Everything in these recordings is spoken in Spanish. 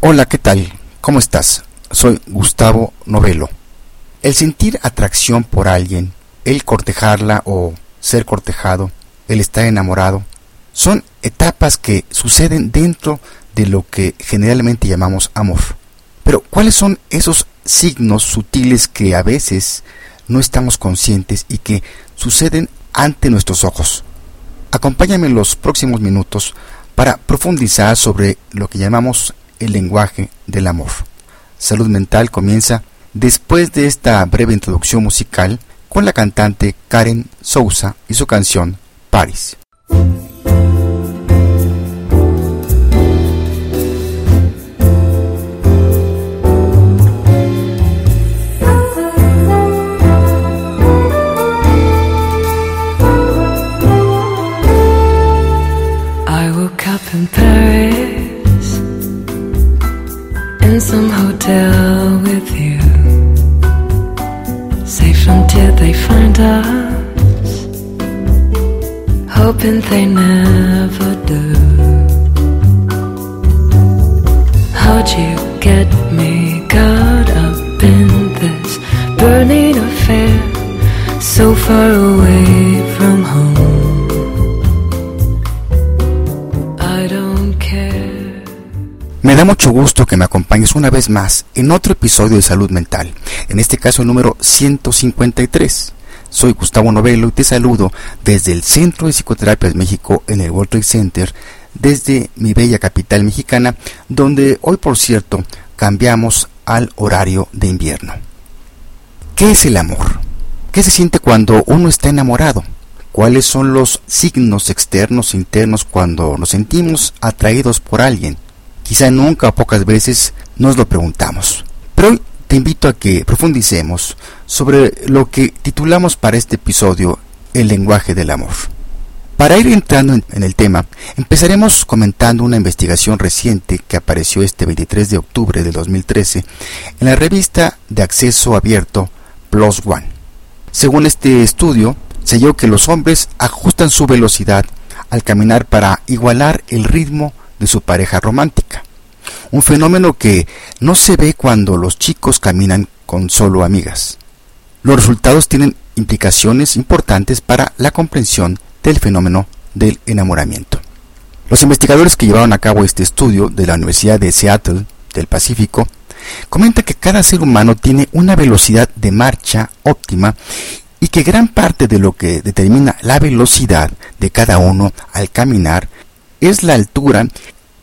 Hola, ¿qué tal? ¿Cómo estás? Soy Gustavo Novelo. El sentir atracción por alguien, el cortejarla o ser cortejado, el estar enamorado, son etapas que suceden dentro de lo que generalmente llamamos amor. Pero ¿cuáles son esos signos sutiles que a veces no estamos conscientes y que suceden ante nuestros ojos? Acompáñame en los próximos minutos para profundizar sobre lo que llamamos el lenguaje del amor. Salud Mental comienza después de esta breve introducción musical con la cantante Karen Sousa y su canción Paris. in some hotel with you. Safe until they find us, hoping they never do. How'd you get me caught up in this burning affair so far away da mucho gusto que me acompañes una vez más en otro episodio de Salud Mental, en este caso el número 153. Soy Gustavo Novelo y te saludo desde el Centro de Psicoterapia de México en el World Trade Center, desde mi bella capital mexicana, donde hoy por cierto cambiamos al horario de invierno. ¿Qué es el amor? ¿Qué se siente cuando uno está enamorado? ¿Cuáles son los signos externos e internos cuando nos sentimos atraídos por alguien? Quizá nunca o pocas veces nos lo preguntamos. Pero hoy te invito a que profundicemos sobre lo que titulamos para este episodio el lenguaje del amor. Para ir entrando en, el tema, empezaremos comentando una investigación reciente que apareció este 23 de octubre de 2013 en la revista de acceso abierto Plus One. Según este estudio, se halló que los hombres ajustan su velocidad al caminar para igualar el ritmo de su pareja romántica. Un fenómeno que no se ve cuando los chicos caminan con solo amigas. Los resultados tienen implicaciones importantes para la comprensión del fenómeno del enamoramiento. Los investigadores que llevaron a cabo este estudio de la Universidad de Seattle del Pacífico comentan que cada ser humano tiene una velocidad de marcha óptima y que gran parte de lo que determina la velocidad de cada uno al caminar es la altura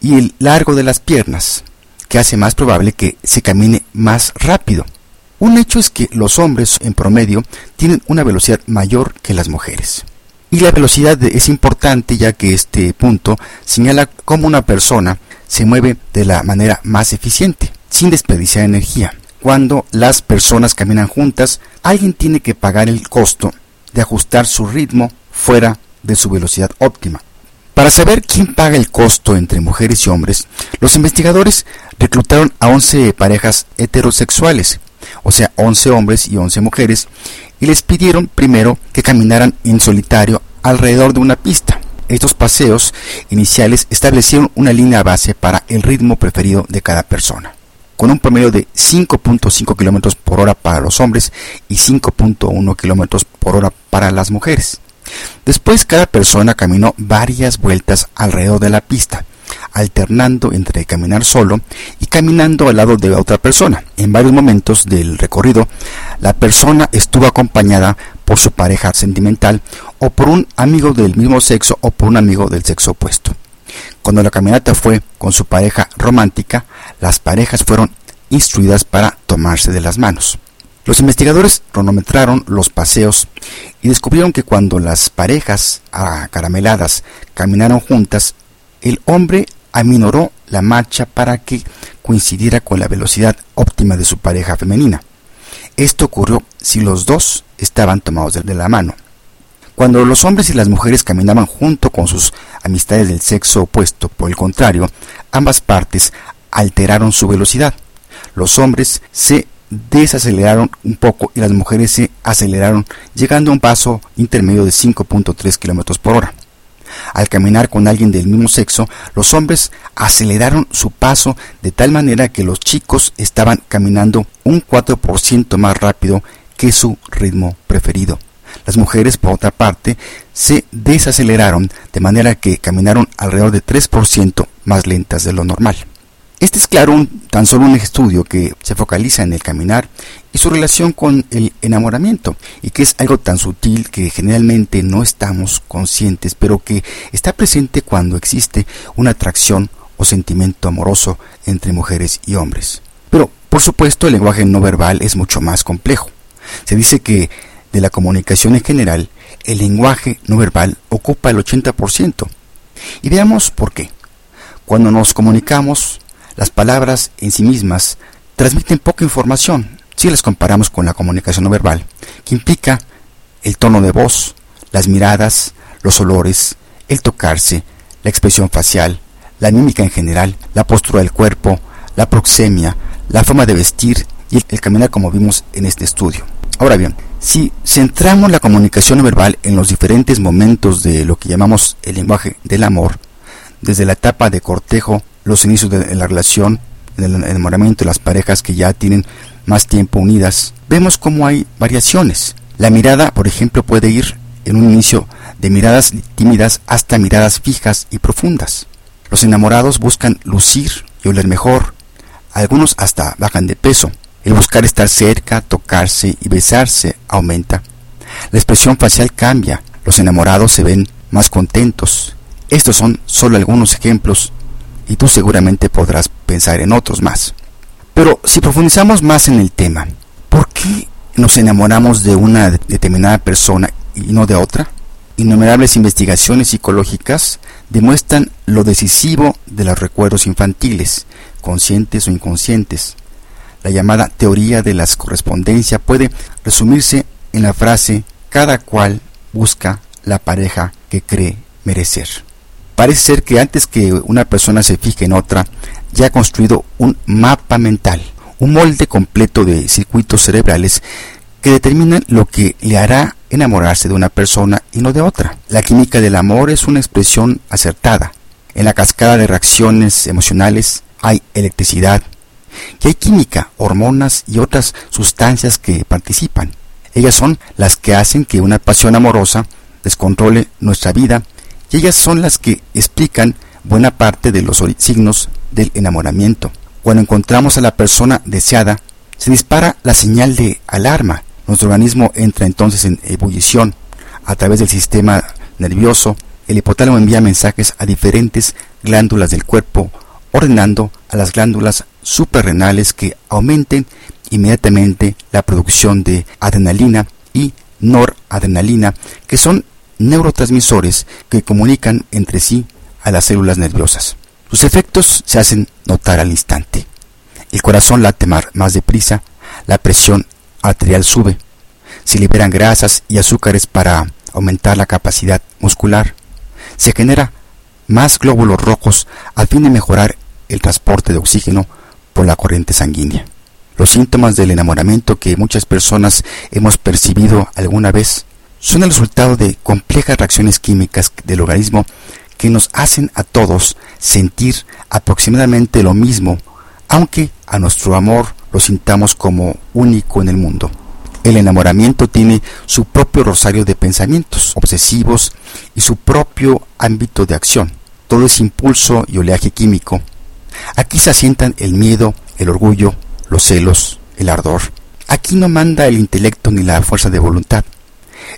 y el largo de las piernas, que hace más probable que se camine más rápido. Un hecho es que los hombres en promedio tienen una velocidad mayor que las mujeres. Y la velocidad es importante ya que este punto señala cómo una persona se mueve de la manera más eficiente, sin desperdiciar energía. Cuando las personas caminan juntas, alguien tiene que pagar el costo de ajustar su ritmo fuera de su velocidad óptima. Para saber quién paga el costo entre mujeres y hombres, los investigadores reclutaron a 11 parejas heterosexuales, o sea, 11 hombres y 11 mujeres, y les pidieron primero que caminaran en solitario alrededor de una pista. Estos paseos iniciales establecieron una línea base para el ritmo preferido de cada persona, con un promedio de 5.5 km por hora para los hombres y 5.1 km por hora para las mujeres. Después cada persona caminó varias vueltas alrededor de la pista, alternando entre caminar solo y caminando al lado de otra persona. En varios momentos del recorrido, la persona estuvo acompañada por su pareja sentimental o por un amigo del mismo sexo o por un amigo del sexo opuesto. Cuando la caminata fue con su pareja romántica, las parejas fueron instruidas para tomarse de las manos. Los investigadores cronometraron los paseos y descubrieron que cuando las parejas acarameladas caminaron juntas, el hombre aminoró la marcha para que coincidiera con la velocidad óptima de su pareja femenina. Esto ocurrió si los dos estaban tomados de la mano. Cuando los hombres y las mujeres caminaban junto con sus amistades del sexo opuesto, por el contrario, ambas partes alteraron su velocidad. Los hombres se desaceleraron un poco y las mujeres se aceleraron llegando a un paso intermedio de 5.3 km por hora. Al caminar con alguien del mismo sexo, los hombres aceleraron su paso de tal manera que los chicos estaban caminando un 4% más rápido que su ritmo preferido. Las mujeres, por otra parte, se desaceleraron de manera que caminaron alrededor de 3% más lentas de lo normal. Este es claro un, tan solo un estudio que se focaliza en el caminar y su relación con el enamoramiento y que es algo tan sutil que generalmente no estamos conscientes pero que está presente cuando existe una atracción o sentimiento amoroso entre mujeres y hombres. Pero por supuesto el lenguaje no verbal es mucho más complejo. Se dice que de la comunicación en general el lenguaje no verbal ocupa el 80%. Y veamos por qué. Cuando nos comunicamos las palabras en sí mismas transmiten poca información si las comparamos con la comunicación no verbal, que implica el tono de voz, las miradas, los olores, el tocarse, la expresión facial, la mímica en general, la postura del cuerpo, la proxemia, la forma de vestir y el, caminar como vimos en este estudio. Ahora bien, si centramos la comunicación verbal en los diferentes momentos de lo que llamamos el lenguaje del amor, desde la etapa de cortejo los inicios de la relación, el enamoramiento las parejas que ya tienen más tiempo unidas, vemos cómo hay variaciones. La mirada, por ejemplo, puede ir en un inicio de miradas tímidas hasta miradas fijas y profundas. Los enamorados buscan lucir y oler mejor. Algunos hasta bajan de peso. El buscar estar cerca, tocarse y besarse aumenta. La expresión facial cambia. Los enamorados se ven más contentos. Estos son solo algunos ejemplos y tú seguramente podrás pensar en otros más. Pero si profundizamos más en el tema, ¿por qué nos enamoramos de una determinada persona y no de otra? Innumerables investigaciones psicológicas demuestran lo decisivo de los recuerdos infantiles, conscientes o inconscientes. La llamada teoría de la correspondencia puede resumirse en la frase cada cual busca la pareja que cree merecer. Parece ser que antes que una persona se fije en otra, ya ha construido un mapa mental, un molde completo de circuitos cerebrales que determinan lo que le hará enamorarse de una persona y no de otra. La química del amor es una expresión acertada. En la cascada de reacciones emocionales hay electricidad, que hay química, hormonas y otras sustancias que participan. Ellas son las que hacen que una pasión amorosa descontrole nuestra vida y ellas son las que explican buena parte de los signos del enamoramiento. Cuando encontramos a la persona deseada, se dispara la señal de alarma. Nuestro organismo entra entonces en ebullición. A través del sistema nervioso, el hipotálamo envía mensajes a diferentes glándulas del cuerpo, ordenando a las glándulas suprarrenales que aumenten inmediatamente la producción de adrenalina y noradrenalina, que son neurotransmisores que comunican entre sí a las células nerviosas. Sus efectos se hacen notar al instante. El corazón late más deprisa, la presión arterial sube, se liberan grasas y azúcares para aumentar la capacidad muscular, se genera más glóbulos rojos a fin de mejorar el transporte de oxígeno por la corriente sanguínea. Los síntomas del enamoramiento que muchas personas hemos percibido alguna vez son el resultado de complejas reacciones químicas del organismo que nos hacen a todos sentir aproximadamente lo mismo, aunque a nuestro amor lo sintamos como único en el mundo. El enamoramiento tiene su propio rosario de pensamientos obsesivos y su propio ámbito de acción. Todo es impulso y oleaje químico. Aquí se asientan el miedo, el orgullo, los celos, el ardor. Aquí no manda el intelecto ni la fuerza de voluntad.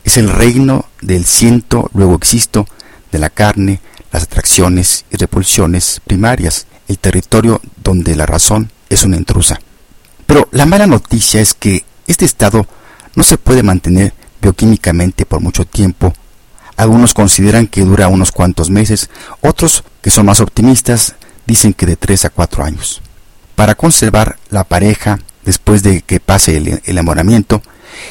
Es el reino del siento, luego existo, de la carne, las atracciones y repulsiones primarias, el territorio donde la razón es una intrusa. Pero la mala noticia es que este estado no se puede mantener bioquímicamente por mucho tiempo. Algunos consideran que dura unos cuantos meses, otros, que son más optimistas, dicen que de tres a cuatro años. Para conservar la pareja después de que pase el enamoramiento,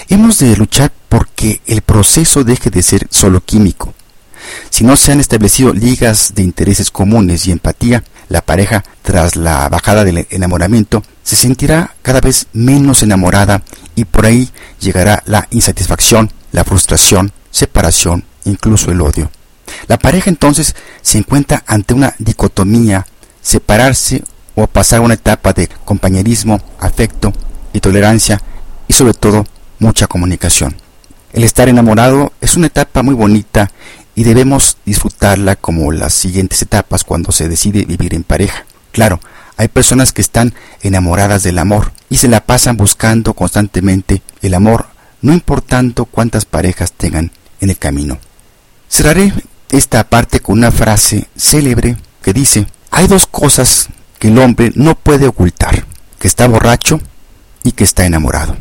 hemos de luchar porque el proceso deje de ser solo químico. Si no se han establecido ligas de intereses comunes y empatía, la pareja, tras la bajada del enamoramiento, se sentirá cada vez menos enamorada y por ahí llegará la insatisfacción, la frustración, separación, incluso el odio. La pareja entonces se encuentra ante una dicotomía, separarse o pasar una etapa de compañerismo, afecto y tolerancia y sobre todo mucha comunicación. El estar enamorado es una etapa muy bonita y debemos disfrutarla como las siguientes etapas cuando se decide vivir en pareja. Claro, hay personas que están enamoradas del amor y se la pasan buscando constantemente el amor, no importando cuántas parejas tengan en el camino. Cerraré esta parte con una frase célebre que dice, hay dos cosas que el hombre no puede ocultar, que está borracho y que está enamorado.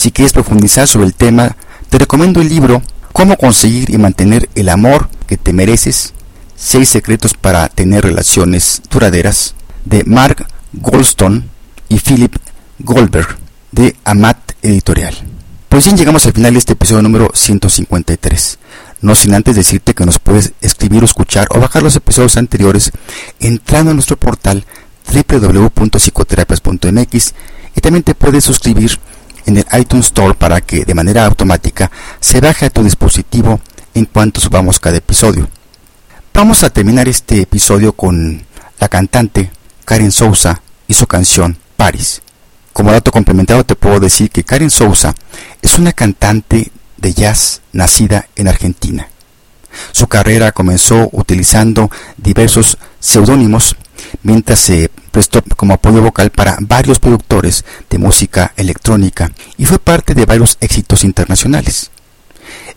Si quieres profundizar sobre el tema, te recomiendo el libro Cómo conseguir y mantener el amor que te mereces, seis secretos para tener relaciones duraderas, de Mark Goldstone y Philip Goldberg, de Amat Editorial. Pues bien, llegamos al final de este episodio número 153. No sin antes decirte que nos puedes escribir o escuchar o bajar los episodios anteriores entrando a nuestro portal www.psicoterapias.mx y también te puedes suscribir en el iTunes Store para que de manera automática se baje a tu dispositivo en cuanto subamos cada episodio. Vamos a terminar este episodio con la cantante Karen Sousa y su canción Paris. Como dato complementario te puedo decir que Karen Sousa es una cantante de jazz nacida en Argentina. Su carrera comenzó utilizando diversos seudónimos mientras se prestó como apoyo vocal para varios productores de música electrónica y fue parte de varios éxitos internacionales.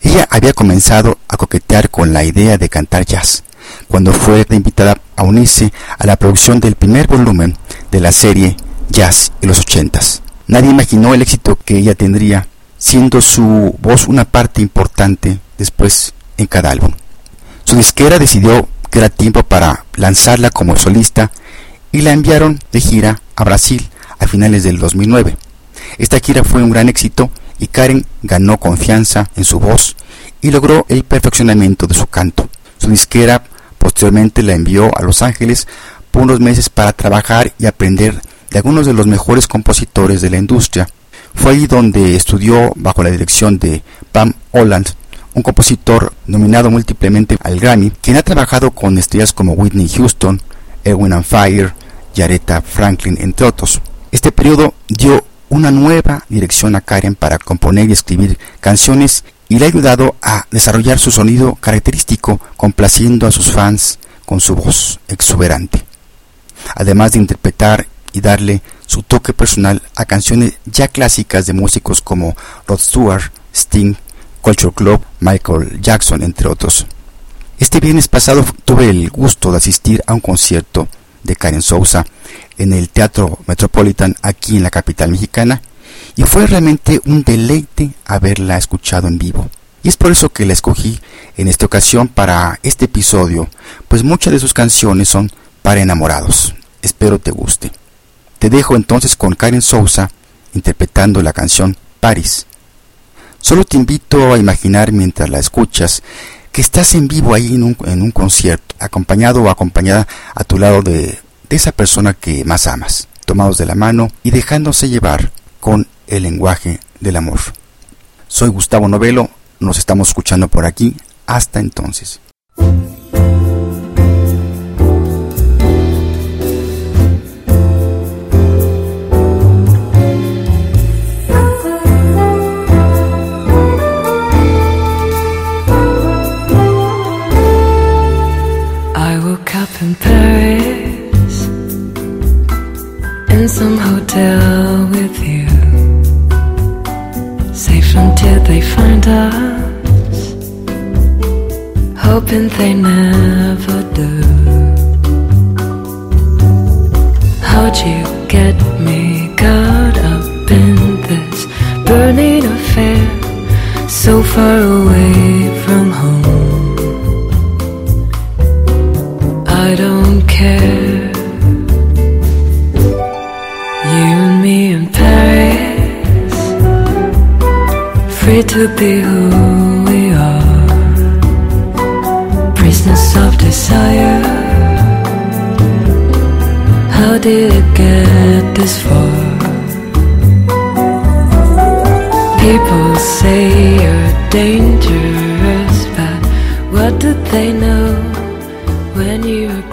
Ella había comenzado a coquetear con la idea de cantar jazz cuando fue invitada a unirse a la producción del primer volumen de la serie Jazz en los ochentas. Nadie imaginó el éxito que ella tendría, siendo su voz una parte importante después en cada álbum. Su disquera decidió que era tiempo para lanzarla como solista y la enviaron de gira a Brasil a finales del 2009. Esta gira fue un gran éxito y Karen ganó confianza en su voz y logró el perfeccionamiento de su canto. Su disquera posteriormente la envió a Los Ángeles por unos meses para trabajar y aprender de algunos de los mejores compositores de la industria. Fue ahí donde estudió bajo la dirección de Pam Holland un compositor nominado múltiplemente al Grammy, quien ha trabajado con estrellas como Whitney Houston, Erwin and Fire y Franklin, entre otros. Este periodo dio una nueva dirección a Karen para componer y escribir canciones y le ha ayudado a desarrollar su sonido característico, complaciendo a sus fans con su voz exuberante. Además de interpretar y darle su toque personal a canciones ya clásicas de músicos como Rod Stewart, Sting, Culture Club, Michael Jackson, entre otros. Este viernes pasado tuve el gusto de asistir a un concierto de Karen Sousa en el Teatro Metropolitan aquí en la capital mexicana y fue realmente un deleite haberla escuchado en vivo. Y es por eso que la escogí en esta ocasión para este episodio, pues muchas de sus canciones son para enamorados. Espero te guste. Te dejo entonces con Karen Sousa interpretando la canción Paris Solo te invito a imaginar mientras la escuchas que estás en vivo ahí en un, en un concierto, acompañado o acompañada a tu lado de, de esa persona que más amas, tomados de la mano y dejándose llevar con el lenguaje del amor. Soy Gustavo Novelo, nos estamos escuchando por aquí, hasta entonces. Safe they find us, hoping they never do. How'd you get me caught up in this burning affair, so far away free to be who we are, prisoners of desire. How did it get this far? People say you're dangerous, but What do they know when you were close to